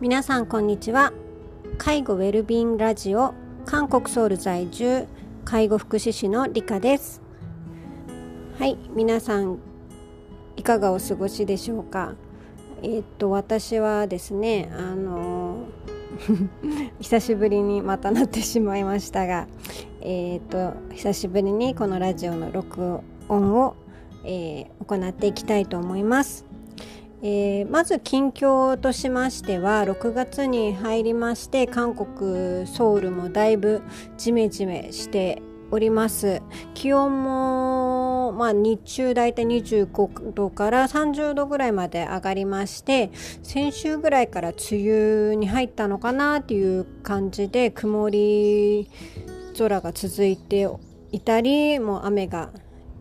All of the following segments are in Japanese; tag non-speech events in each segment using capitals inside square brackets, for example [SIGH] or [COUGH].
皆さんこんにちは。介護ウェルビーンラジオ韓国ソウル在住介護福祉士の理香です。はい皆さんいかがお過ごしでしょうか？えー、っと私はですねあの [LAUGHS] 久しぶりにまたなってしまいましたがえー、っと久しぶりにこのラジオの録音を、えー、行っていきたいと思います。えー、まず近況としましては6月に入りまして韓国ソウルもだいぶジメジメしております。気温も、まあ、日中だいたい25度から30度ぐらいまで上がりまして先週ぐらいから梅雨に入ったのかなっていう感じで曇り空が続いていたりもう雨が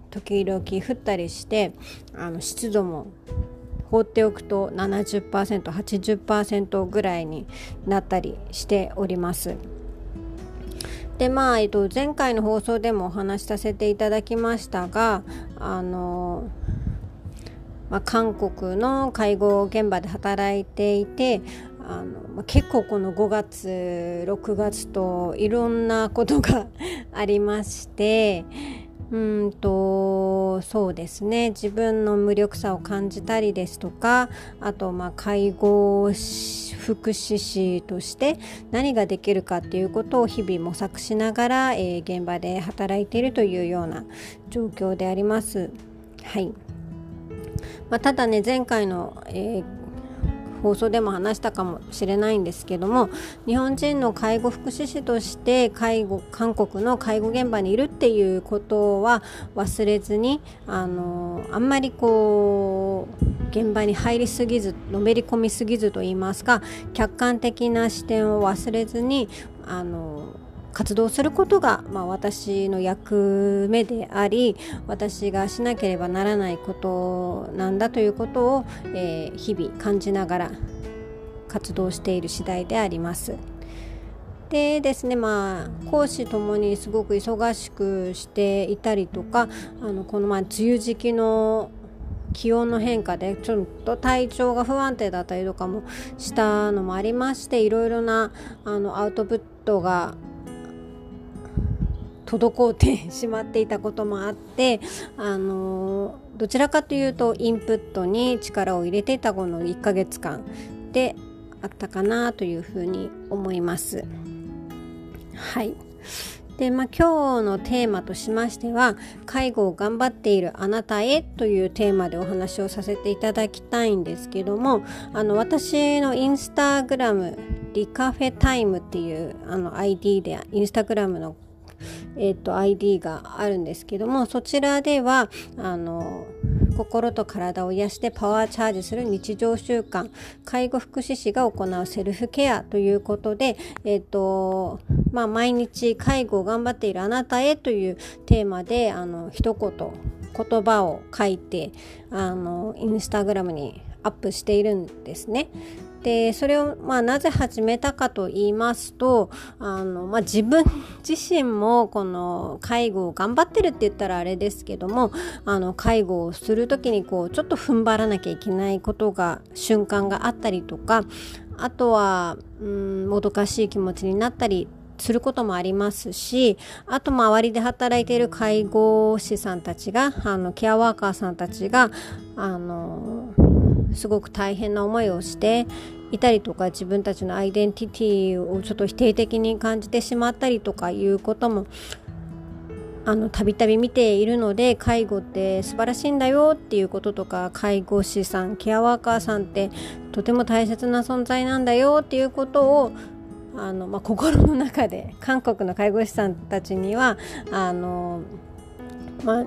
時々降ったりしてあの湿度も放っておくと 70%80% ぐらいになったりしております。でまあ、えっと、前回の放送でもお話しさせていただきましたがあの、まあ、韓国の介護現場で働いていてあの、まあ、結構この5月6月といろんなことが [LAUGHS] ありましてうんとそうですね自分の無力さを感じたりですとかあとまあ介護福祉士として何ができるかっていうことを日々模索しながら、えー、現場で働いているというような状況であります。はいまあ、ただね前回の、えー放送でも話したかもしれないんですけども日本人の介護福祉士として介護韓国の介護現場にいるっていうことは忘れずにあのあんまりこう現場に入りすぎずのめり込みすぎずと言いますか客観的な視点を忘れずにあの活動することが、まあ、私の役目であり私がしなければならないことなんだということを、えー、日々感じながら活動している次第であります。でですねまあ講師ともにすごく忙しくしていたりとかあのこのまあ梅雨時期の気温の変化でちょっと体調が不安定だったりとかもしたのもありましていろいろなあのアウトプットが滞ってしまっていたこともあってあのどちらかというとインプットに力を入れていたこの1ヶ月間であったかなというふうに思います。はいで、まあ、今日のテーマとしましては介護を頑張っているあなたへというテーマでお話をさせていただきたいんですけどもあの私のインスタグラムリカフェタイムっていうあの ID でインスタグラムのえーと、ID があるんですけどもそちらではあの心と体を癒してパワーチャージする日常習慣介護福祉士が行うセルフケアということで、えーとまあ、毎日介護を頑張っているあなたへというテーマであの一言言葉を書いてあのインスタグラムにアップしているんですね。でそれを、まあ、なぜ始めたかと言いますとあの、まあ、自分 [LAUGHS] 自身もこの介護を頑張ってるって言ったらあれですけどもあの介護をする時にこうちょっと踏ん張らなきゃいけないことが瞬間があったりとかあとはうんもどかしい気持ちになったりすることもありますしあと周りで働いている介護士さんたちがあのケアワーカーさんたちがあのすごく大変な思いをしていたりとか自分たちのアイデンティティをちょっと否定的に感じてしまったりとかいうこともあのたびたび見ているので介護って素晴らしいんだよっていうこととか介護士さんケアワーカーさんってとても大切な存在なんだよっていうことをあの、まあ、心の中で韓国の介護士さんたちにはあの、まあ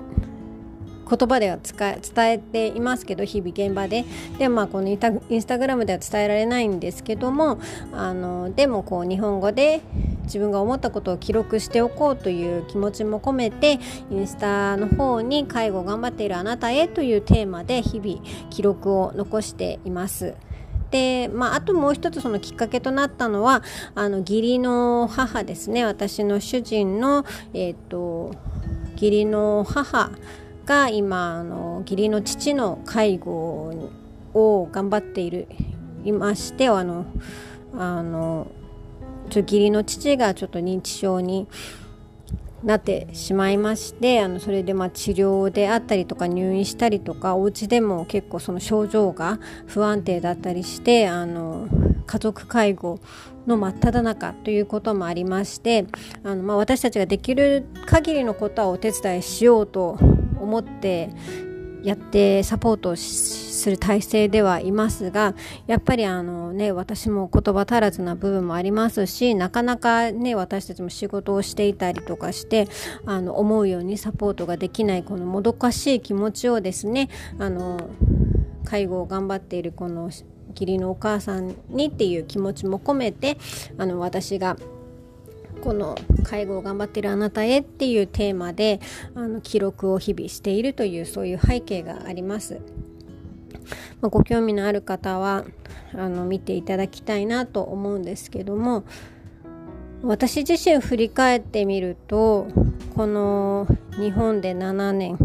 言葉では伝えていますけど日々現場ででまあこのインスタグラムでは伝えられないんですけどもあのでもこう日本語で自分が思ったことを記録しておこうという気持ちも込めてインスタの方に介護頑張っているあなたへというテーマで日々記録を残しています。で、まあ、あともう一つそのきっかけとなったのはあの義理の母ですね私の主人の、えーと義理の母が今あの義理の父の介護を頑張っているいましてあのあの義理の父がちょっと認知症になってしまいましてあのそれでまあ治療であったりとか入院したりとかお家でも結構その症状が不安定だったりしてあの家族介護の真っ只中ということもありましてあの、まあ、私たちができる限りのことはお手伝いしようと思ってやってサポートする体制ではいますがやっぱりあのね私も言葉足らずな部分もありますしなかなかね私たちも仕事をしていたりとかしてあの思うようにサポートができないこのもどかしい気持ちをですねあの介護を頑張っているこの義理のお母さんにっていう気持ちも込めてあの私がこの介護を頑張ってるあなたへっていうテーマであの記録を日々しているというそういう背景があります。まあ、ご興味のある方はあの見ていただきたいなと思うんですけども私自身振り返ってみるとこの日本で7年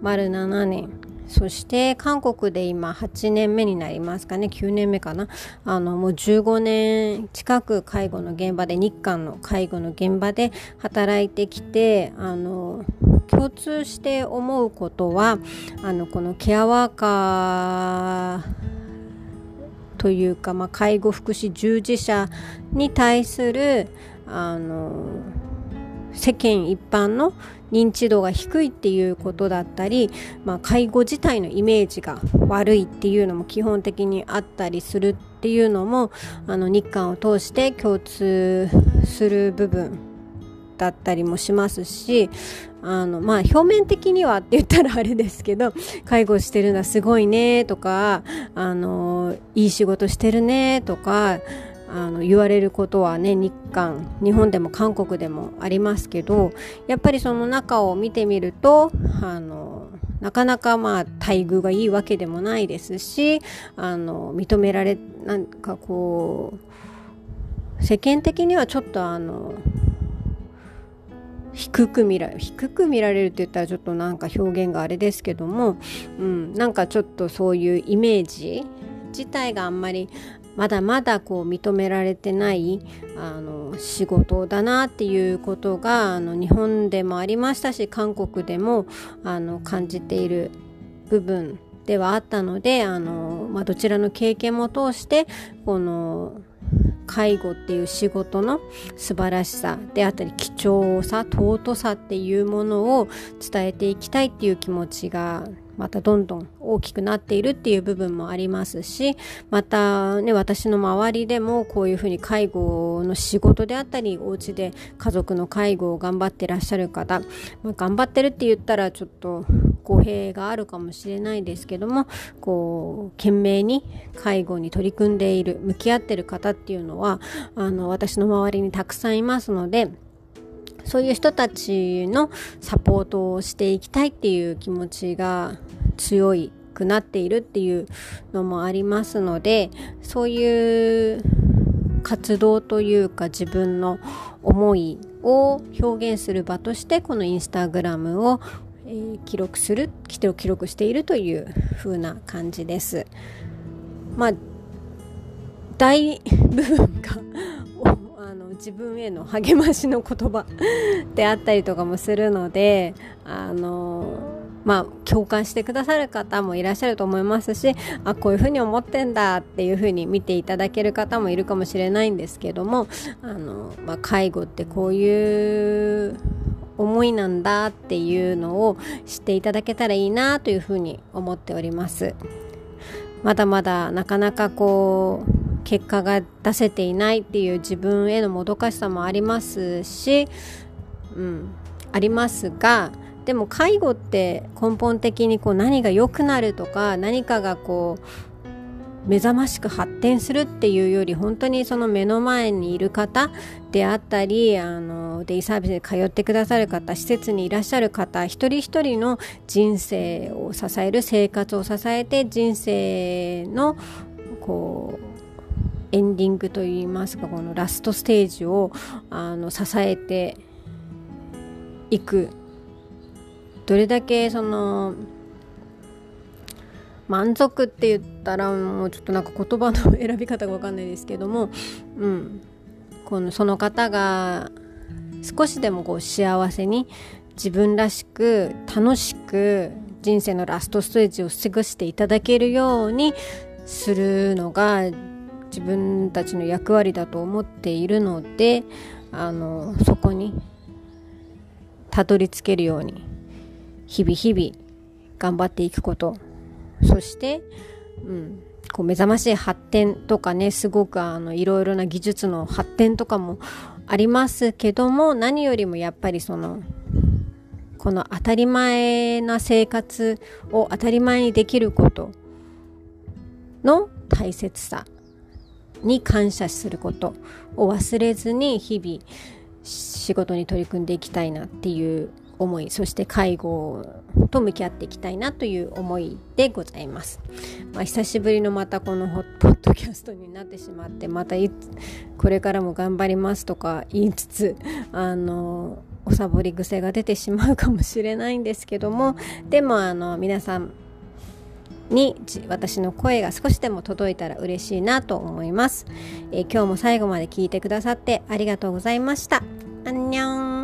丸7年そして韓国で今8年目になりますかね。9年目かな。あのもう15年近く介護の現場で日韓の介護の現場で働いてきてあの共通して思うことはあのこのケアワーカーというか、まあ、介護福祉従事者に対するあの世間一般の認知度が低いっていうことだったり、まあ、介護自体のイメージが悪いっていうのも基本的にあったりするっていうのもあの日韓を通して共通する部分だったりもしますしあのまあ表面的にはって言ったらあれですけど介護してるのはすごいねとかあのいい仕事してるねとかあの言われることはね日韓日本でも韓国でもありますけどやっぱりその中を見てみるとあのなかなかまあ待遇がいいわけでもないですしあの認められなんかこう世間的にはちょっとあの低く見られ低く見られるって言ったらちょっとなんか表現があれですけども、うん、なんかちょっとそういうイメージ自体があんまりまだまだこう認められてないあの仕事だなっていうことがあの日本でもありましたし韓国でもあの感じている部分ではあったのであの、まあ、どちらの経験も通してこの介護っていう仕事の素晴らしさであったり貴重さ尊さっていうものを伝えていきたいっていう気持ちがまたどんどん大きくなっているっていう部分もありますしまたね私の周りでもこういうふうに介護の仕事であったりお家で家族の介護を頑張ってらっしゃる方、まあ、頑張ってるって言ったらちょっと語弊があるかもしれないですけどもこう懸命に介護に取り組んでいる向き合ってる方っていうのはあの私の周りにたくさんいますのでそういう人たちのサポートをしていきたいっていう気持ちが強いくなっているっていうのもありますのでそういう活動というか自分の思いを表現する場としてこのインスタグラムを、え、記録する記録しているという風な感じです。まあ大部分があの自分への励ましの言葉であったりとかもするのであのまあ共感してくださる方もいらっしゃると思いますしあこういうふうに思ってんだっていうふうに見ていただける方もいるかもしれないんですけどもあの、まあ、介護ってこういう思いなんだっていうのを知っていただけたらいいなというふうに思っております。まだまだなかなかこう結果が出せていないっていう自分へのもどかしさもありますし、うん、ありますがでも介護って根本的にこう何が良くなるとか何かがこう目覚ましく発展するっていうより本当にその目の前にいる方であったりあのデイサービスに通ってくださる方施設にいらっしゃる方一人一人の人生を支える生活を支えて人生のこうエンディングといいますかこのラストステージをあの支えていく。どれだけその満足って言ったらもうちょっとなんか言葉の選び方が分かんないですけども、うん、このその方が少しでもこう幸せに自分らしく楽しく人生のラストステージを過ごしていただけるようにするのが自分たちの役割だと思っているのであのそこにたどり着けるように日々日々頑張っていくこと。そして、うん、こう目覚ましい発展とかねすごくあのいろいろな技術の発展とかもありますけども何よりもやっぱりそのこの当たり前な生活を当たり前にできることの大切さ。に感謝することを忘れずに日々仕事に取り組んでいきたいなっていう思いそして介護と向き合っていきたいなという思いでございます、まあ、久しぶりのまたこのポッドキャストになってしまってまたいこれからも頑張りますとか言いつつあのおサボり癖が出てしまうかもしれないんですけども。でもあの皆さんに私の声が少しでも届いたら嬉しいなと思います、えー、今日も最後まで聞いてくださってありがとうございました。アンニョン